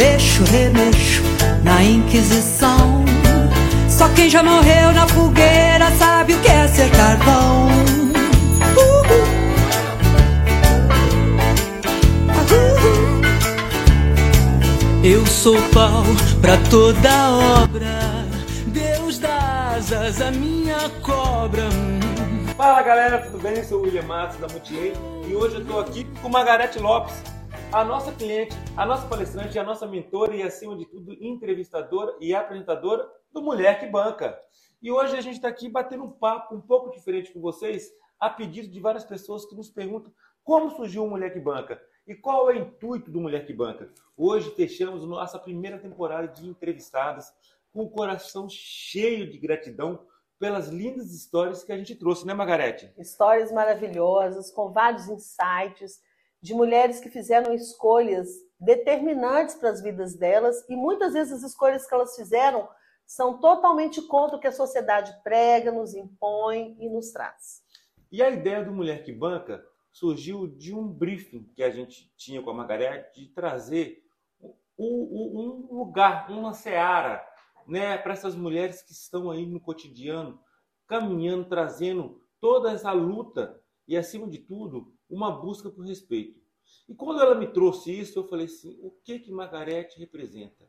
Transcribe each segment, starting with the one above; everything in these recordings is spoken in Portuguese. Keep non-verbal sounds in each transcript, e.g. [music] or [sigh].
mexo, remexo na Inquisição. Só quem já morreu na fogueira sabe o que é ser carvão. Eu sou pau pra toda obra. Deus dá asas à minha cobra. Fala galera, tudo bem? Eu sou o William Matos da Mutier e hoje eu estou aqui com Margarete Lopes, a nossa cliente, a nossa palestrante, a nossa mentora e, acima de tudo, entrevistadora e apresentadora do Mulher que Banca. E hoje a gente está aqui batendo um papo um pouco diferente com vocês, a pedido de várias pessoas que nos perguntam como surgiu o Mulher que Banca. E qual é o intuito do Mulher que Banca? Hoje fechamos nossa primeira temporada de entrevistadas com o coração cheio de gratidão pelas lindas histórias que a gente trouxe, né, Margarete? Histórias maravilhosas, com vários insights de mulheres que fizeram escolhas determinantes para as vidas delas e muitas vezes as escolhas que elas fizeram são totalmente contra o que a sociedade prega, nos impõe e nos traz. E a ideia do Mulher que Banca surgiu de um briefing que a gente tinha com a Margarete de trazer um lugar, uma seara, né, para essas mulheres que estão aí no cotidiano, caminhando, trazendo toda essa luta e, acima de tudo, uma busca por respeito. E quando ela me trouxe isso, eu falei assim: o que que Margarete representa?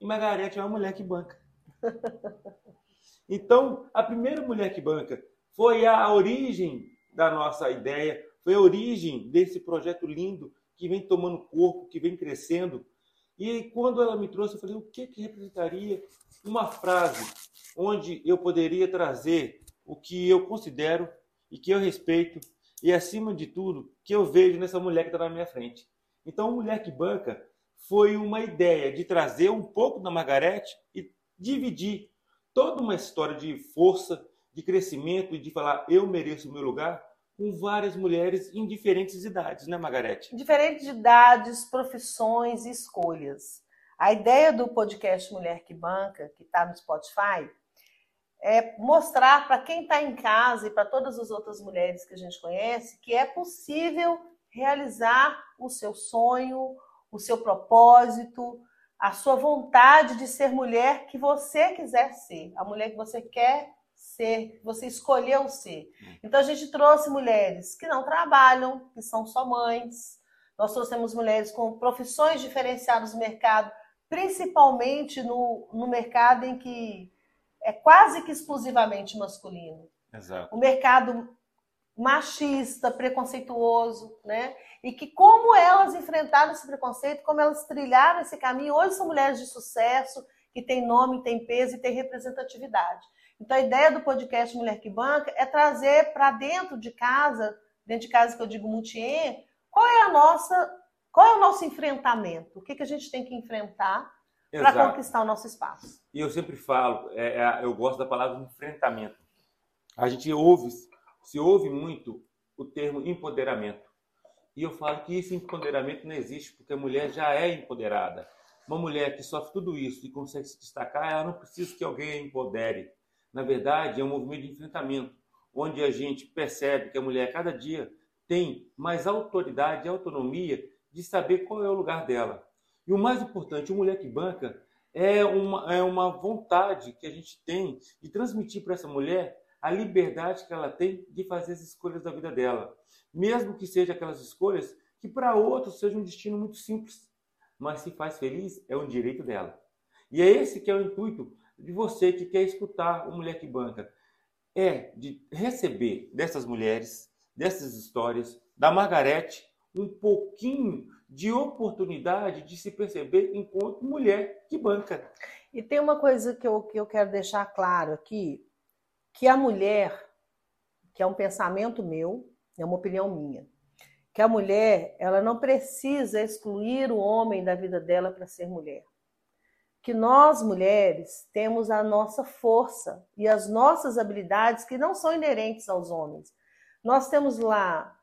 E Margarete é uma mulher que banca. [laughs] então, a primeira mulher que banca foi a origem da nossa ideia, foi a origem desse projeto lindo que vem tomando corpo, que vem crescendo. E quando ela me trouxe, eu falei: o que, que representaria uma frase onde eu poderia trazer o que eu considero e que eu respeito e, acima de tudo, que eu vejo nessa mulher que está na minha frente. Então, Mulher que Banca foi uma ideia de trazer um pouco da Margarete e dividir toda uma história de força, de crescimento e de falar eu mereço o meu lugar com várias mulheres em diferentes idades, né, Margarete? Diferentes idades, profissões e escolhas. A ideia do podcast Mulher que Banca, que está no Spotify, é mostrar para quem está em casa e para todas as outras mulheres que a gente conhece que é possível realizar o seu sonho, o seu propósito, a sua vontade de ser mulher que você quiser ser, a mulher que você quer ser, que você escolheu ser. Então a gente trouxe mulheres que não trabalham, que são só mães. Nós trouxemos mulheres com profissões diferenciadas no mercado, principalmente no, no mercado em que é quase que exclusivamente masculino. Exato. O mercado machista, preconceituoso, né? E que como elas enfrentaram esse preconceito, como elas trilharam esse caminho, hoje são mulheres de sucesso, que têm nome, têm peso e têm representatividade. Então a ideia do podcast Mulher que Banca é trazer para dentro de casa, dentro de casa que eu digo multier, qual é a nossa, qual é o nosso enfrentamento? O que, que a gente tem que enfrentar para conquistar o nosso espaço? E eu sempre falo, é, é, eu gosto da palavra enfrentamento. A gente ouve, se ouve muito o termo empoderamento. E eu falo que esse empoderamento não existe porque a mulher já é empoderada. Uma mulher que sofre tudo isso e consegue se destacar, ela não precisa que alguém a empodere. Na verdade, é um movimento de enfrentamento, onde a gente percebe que a mulher, cada dia, tem mais autoridade e autonomia de saber qual é o lugar dela. E o mais importante, o Mulher que Banca é uma, é uma vontade que a gente tem de transmitir para essa mulher a liberdade que ela tem de fazer as escolhas da vida dela. Mesmo que sejam aquelas escolhas que para outros sejam um destino muito simples, mas se faz feliz é um direito dela. E é esse que é o intuito de você que quer escutar o Mulher que Banca. É de receber dessas mulheres, dessas histórias, da Margarete, um pouquinho de oportunidade de se perceber enquanto mulher que banca. E tem uma coisa que eu, que eu quero deixar claro aqui, que a mulher, que é um pensamento meu, é uma opinião minha, que a mulher, ela não precisa excluir o homem da vida dela para ser mulher que nós mulheres temos a nossa força e as nossas habilidades que não são inerentes aos homens. Nós temos lá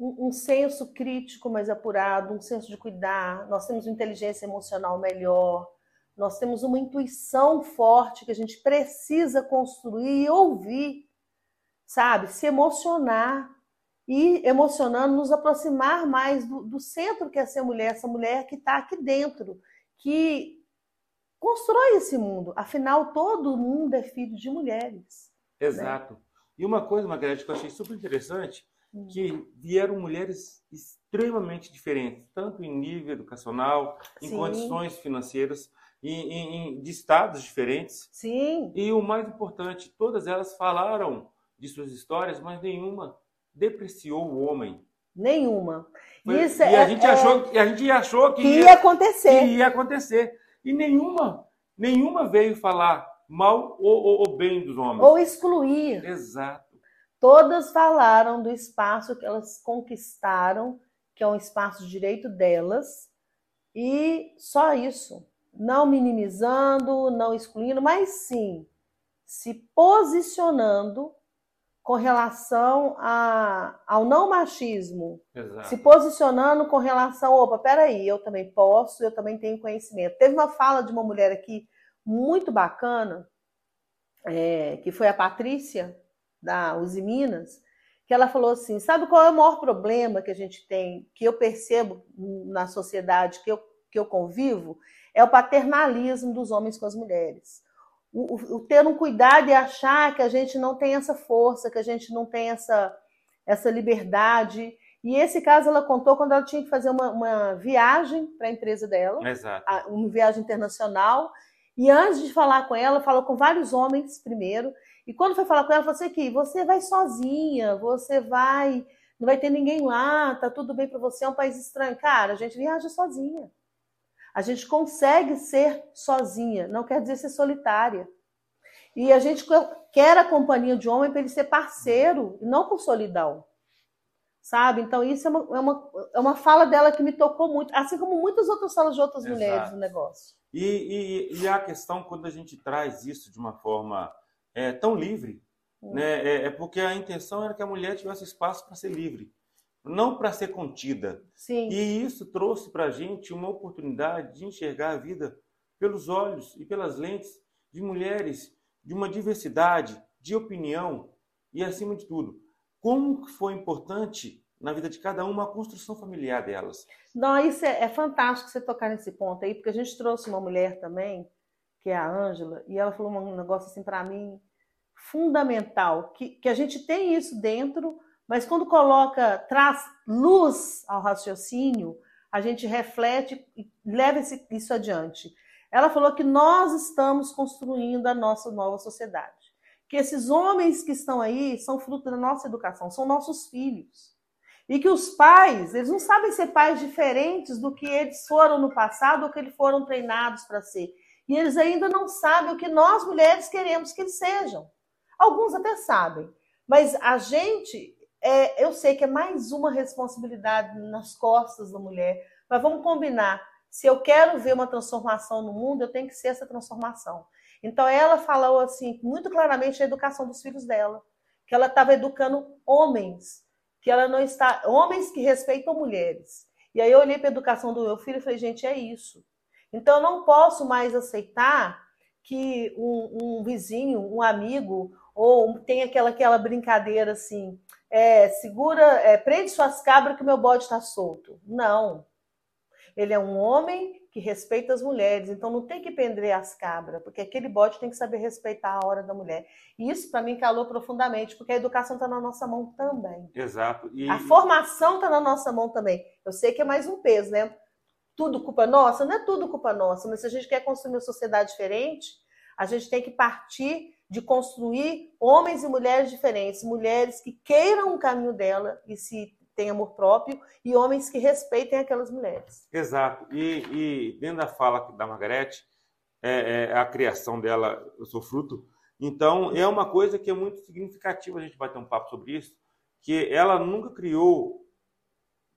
um, um senso crítico mais apurado, um senso de cuidar, nós temos uma inteligência emocional melhor, nós temos uma intuição forte que a gente precisa construir e ouvir, sabe? Se emocionar e emocionando, nos aproximar mais do, do centro que é ser mulher, essa mulher que está aqui dentro, que constrói esse mundo. Afinal, todo mundo é filho de mulheres. Né? Exato. Né? E uma coisa, Margarete, que eu achei super interessante. Que vieram mulheres extremamente diferentes, tanto em nível educacional, em Sim. condições financeiras, em, em, de estados diferentes. Sim. E o mais importante, todas elas falaram de suas histórias, mas nenhuma depreciou o homem. Nenhuma. Foi, Isso e é, a gente é, achou, a gente achou que, que ia, ia, acontecer. Que ia acontecer. E nenhuma, nenhuma veio falar mal ou, ou, ou bem dos homens. Ou excluir. Exato. Todas falaram do espaço que elas conquistaram, que é um espaço de direito delas, e só isso. Não minimizando, não excluindo, mas sim se posicionando com relação a, ao não machismo, Exato. se posicionando com relação, opa, peraí, eu também posso, eu também tenho conhecimento. Teve uma fala de uma mulher aqui muito bacana, é, que foi a Patrícia, da Uzi Minas, que ela falou assim, sabe qual é o maior problema que a gente tem, que eu percebo na sociedade que eu, que eu convivo? É o paternalismo dos homens com as mulheres o, o, ter um cuidado e achar que a gente não tem essa força, que a gente não tem essa, essa liberdade. E esse caso ela contou quando ela tinha que fazer uma, uma viagem para a empresa dela, Exato. uma viagem internacional. E antes de falar com ela, falou com vários homens primeiro. E quando foi falar com ela, falou assim: aqui, você vai sozinha, você vai, não vai ter ninguém lá, tá tudo bem para você, é um país estranho. Cara, a gente viaja sozinha. A gente consegue ser sozinha, não quer dizer ser solitária. E a gente quer a companhia de homem para ele ser parceiro, e não por solidão. Sabe? Então, isso é uma, é, uma, é uma fala dela que me tocou muito, assim como muitas outras falas de outras Exato. mulheres no negócio. E, e, e, a questão, quando a gente traz isso de uma forma é, tão livre, hum. né, é, é porque a intenção era que a mulher tivesse espaço para ser livre não para ser contida. Sim. E isso trouxe para a gente uma oportunidade de enxergar a vida pelos olhos e pelas lentes de mulheres de uma diversidade de opinião e, acima de tudo, como foi importante na vida de cada uma a construção familiar delas. Não, isso é, é fantástico você tocar nesse ponto aí, porque a gente trouxe uma mulher também, que é a Ângela, e ela falou um negócio assim para mim fundamental, que, que a gente tem isso dentro, mas quando coloca, traz luz ao raciocínio, a gente reflete e leva isso adiante. Ela falou que nós estamos construindo a nossa nova sociedade. Que esses homens que estão aí são fruto da nossa educação, são nossos filhos. E que os pais, eles não sabem ser pais diferentes do que eles foram no passado ou que eles foram treinados para ser. E eles ainda não sabem o que nós mulheres queremos que eles sejam. Alguns até sabem, mas a gente é, eu sei que é mais uma responsabilidade nas costas da mulher, mas vamos combinar. Se eu quero ver uma transformação no mundo, eu tenho que ser essa transformação. Então ela falou assim, muito claramente a educação dos filhos dela, que ela estava educando homens, que ela não está, homens que respeitam mulheres. E aí eu olhei para a educação do meu filho e falei, gente, é isso. Então eu não posso mais aceitar que um, um vizinho, um amigo, ou tem aquela aquela brincadeira assim, é, segura, é, prende suas cabras que meu bode está solto. Não. Ele é um homem que respeita as mulheres, então não tem que prender as cabras, porque aquele bode tem que saber respeitar a hora da mulher. E isso para mim calou profundamente, porque a educação está na nossa mão também. Exato. E... A formação está na nossa mão também. Eu sei que é mais um peso, né? Tudo culpa nossa? Não é tudo culpa nossa, mas se a gente quer construir uma sociedade diferente, a gente tem que partir de construir homens e mulheres diferentes, mulheres que queiram o caminho dela e se têm amor próprio, e homens que respeitem aquelas mulheres. Exato. E, e dentro da fala da Margarete, é, é, a criação dela, eu sou fruto. Então, é uma coisa que é muito significativa a gente bater um papo sobre isso, que ela nunca criou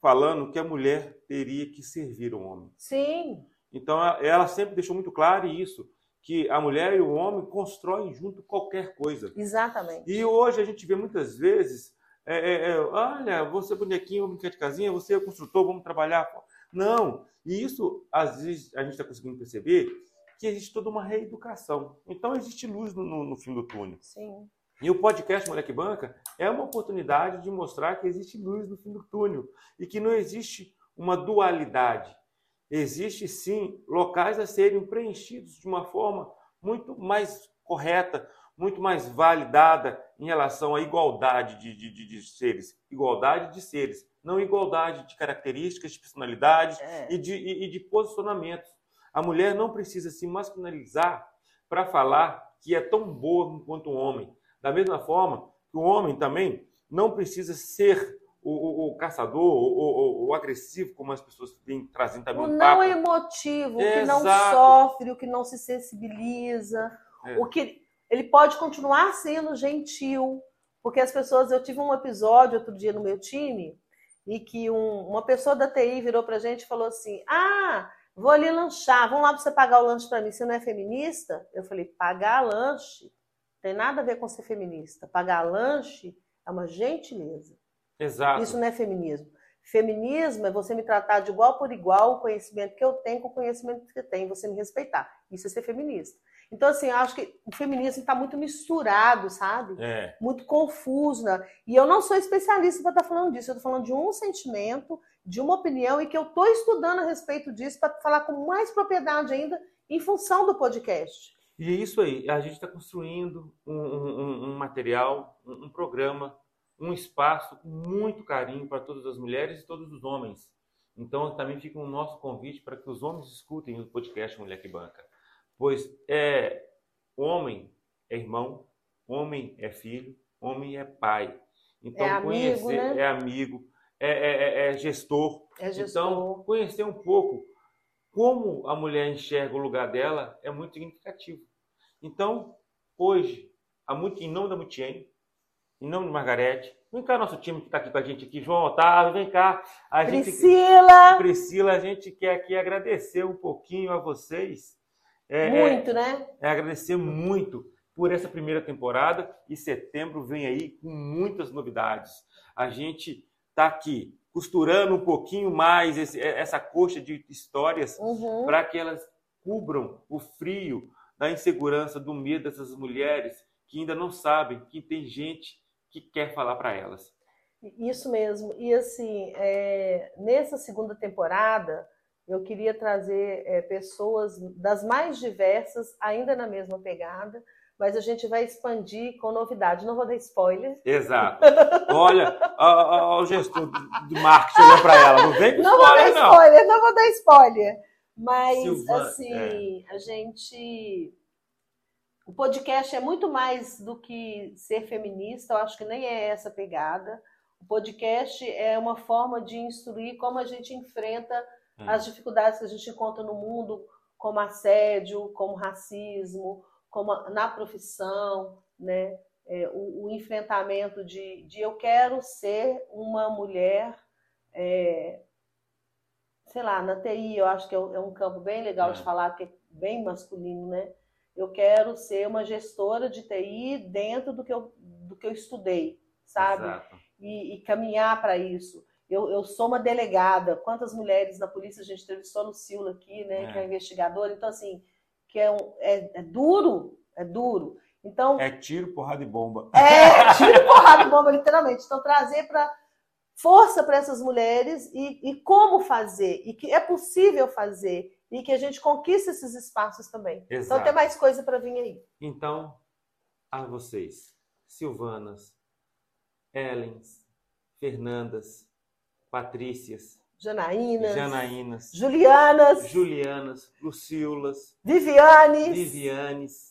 falando que a mulher teria que servir o homem. Sim. Então, ela sempre deixou muito claro isso que a mulher e o homem constroem junto qualquer coisa. Exatamente. E hoje a gente vê muitas vezes, é, é, é, olha, você é bonequinho, vamos brincar de casinha, você é construtor, vamos trabalhar. Não. E isso, às vezes, a gente está conseguindo perceber que existe toda uma reeducação. Então, existe luz no, no, no fim do túnel. Sim. E o podcast Moleque Banca é uma oportunidade de mostrar que existe luz no fim do túnel e que não existe uma dualidade. Existe sim locais a serem preenchidos de uma forma muito mais correta, muito mais validada em relação à igualdade de, de, de seres. Igualdade de seres, não igualdade de características, de personalidades é. e, de, e, de posicionamentos. A mulher não precisa se masculinizar para falar que é tão boa quanto o homem. Da mesma forma que o homem também não precisa ser o, o, o caçador, o, o, agressivo, como as pessoas vêm trazendo também. O não papo. emotivo, o que não sofre, o que não se sensibiliza, é. o que ele pode continuar sendo gentil, porque as pessoas. Eu tive um episódio outro dia no meu time e que um, uma pessoa da TI virou para a gente e falou assim: Ah, vou ali lanchar, vamos lá para você pagar o lanche para mim. Você não é feminista? Eu falei: Pagar lanche tem nada a ver com ser feminista. Pagar lanche é uma gentileza. Exato. Isso não é feminismo. Feminismo é você me tratar de igual por igual, o conhecimento que eu tenho com o conhecimento que você tem, você me respeitar. Isso é ser feminista. Então, assim, eu acho que o feminismo está muito misturado, sabe? É. Muito confuso. Né? E eu não sou especialista para estar tá falando disso. Eu estou falando de um sentimento, de uma opinião, e que eu estou estudando a respeito disso para falar com mais propriedade ainda em função do podcast. E é isso aí. A gente está construindo um, um, um material, um, um programa, um espaço com muito carinho para todas as mulheres e todos os homens. Então, também fica o nosso convite para que os homens escutem o podcast Mulher que Banca pois é homem é irmão, homem é filho, homem é pai. Então, é amigo, conhecer né? é amigo, é, é, é, é gestor. É gestor. Então, conhecer um pouco como a mulher enxerga o lugar dela é muito significativo. Então, hoje, a, em nome da Mutien, em nome de Margarete, vem cá nosso time que está aqui com a gente aqui, João Otávio, vem cá. A Priscila! Gente, Priscila, a gente quer aqui agradecer um pouquinho a vocês é, é, muito, né? É agradecer muito por essa primeira temporada e setembro vem aí com muitas novidades. A gente está aqui costurando um pouquinho mais esse, é, essa coxa de histórias uhum. para que elas cubram o frio da insegurança, do medo dessas mulheres que ainda não sabem que tem gente que quer falar para elas. Isso mesmo. E assim, é, nessa segunda temporada, eu queria trazer é, pessoas das mais diversas, ainda na mesma pegada, mas a gente vai expandir com novidade. Não vou dar spoiler. Exato. Olha, o gestor de marketing olhou para ela. Não vem com não spoiler, vou dar spoiler, não. não vou dar spoiler. Mas, Silvana, assim, é. a gente. O podcast é muito mais do que ser feminista, eu acho que nem é essa pegada. O podcast é uma forma de instruir como a gente enfrenta Hum. as dificuldades que a gente encontra no mundo, como assédio, como racismo, como na profissão, né? É, o, o, enfrentamento de, de eu quero ser uma mulher, é, sei lá, na TI eu acho que é, é um campo bem legal é. de falar, que é bem masculino, né? Eu quero ser uma gestora de TI dentro do que eu, do que eu estudei, sabe? E, e caminhar para isso. Eu, eu sou uma delegada. Quantas mulheres na polícia a gente entrevistou no Silva aqui, né? É. Que é investigadora. Então, assim, que é, um, é, é duro, é duro. Então, é tiro, porrada e bomba. É, tiro, [laughs] porrada e bomba, literalmente. Então, trazer para força para essas mulheres e, e, como fazer, e que é possível fazer, e que a gente conquista esses espaços também. Então, Exato. Então, tem mais coisa para vir aí. Então, a vocês, Silvanas, Ellens, Fernandas, Patrícias, Janaínas, Julianas, Julianas, Vivianes, Vivianes.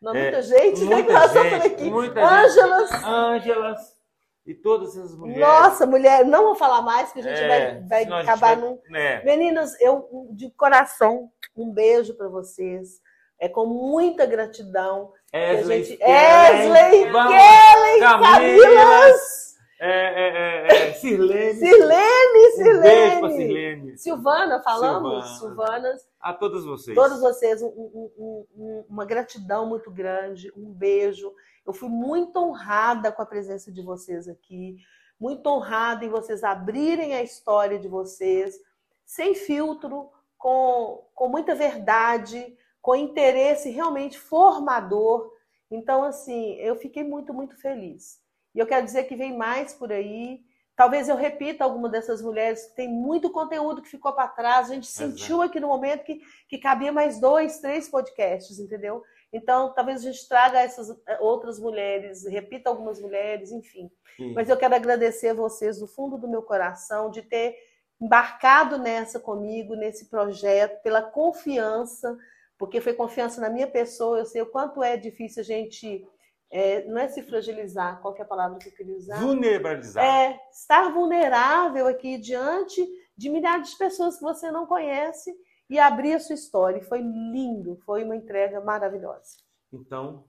Não, muita é, gente, né? muita né? Gente, aqui. Muita Ângelas. Gente, Ângelas. E todas essas mulheres. Nossa, mulher, não vou falar mais, que a gente é, vai, vai acabar num. É. Meninas, eu, de coração, um beijo para vocês. É com muita gratidão. Esley, gente... Esley Kellen, Camilas. É, é, é, é, Sirlene. [laughs] Sirlene, Sirlene. Um beijo pra Sirlene. Silvana, falamos? Silvana. Silvanas. A todos vocês. Todos vocês, um, um, um, uma gratidão muito grande, um beijo. Eu fui muito honrada com a presença de vocês aqui, muito honrada em vocês abrirem a história de vocês, sem filtro, com, com muita verdade, com interesse realmente formador Então, assim, eu fiquei muito, muito feliz. E eu quero dizer que vem mais por aí. Talvez eu repita alguma dessas mulheres, tem muito conteúdo que ficou para trás. A gente sentiu aqui no momento que, que cabia mais dois, três podcasts, entendeu? Então, talvez a gente traga essas eh, outras mulheres, repita algumas mulheres, enfim. Sim. Mas eu quero agradecer a vocês do fundo do meu coração de ter embarcado nessa comigo, nesse projeto, pela confiança, porque foi confiança na minha pessoa. Eu sei o quanto é difícil a gente. É, não é se fragilizar, qual é palavra que eu queria usar? Vulnerabilizar. É, estar vulnerável aqui diante de milhares de pessoas que você não conhece e abrir a sua história. E foi lindo, foi uma entrega maravilhosa. Então,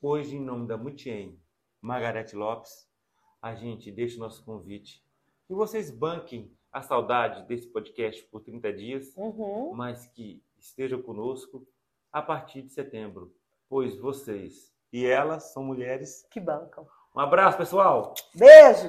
hoje, em nome da Mutien, Margarete Lopes, a gente deixa o nosso convite que vocês banquem a saudade desse podcast por 30 dias, uhum. mas que estejam conosco a partir de setembro, pois vocês e elas são mulheres que bancam. Um abraço, pessoal! Beijo!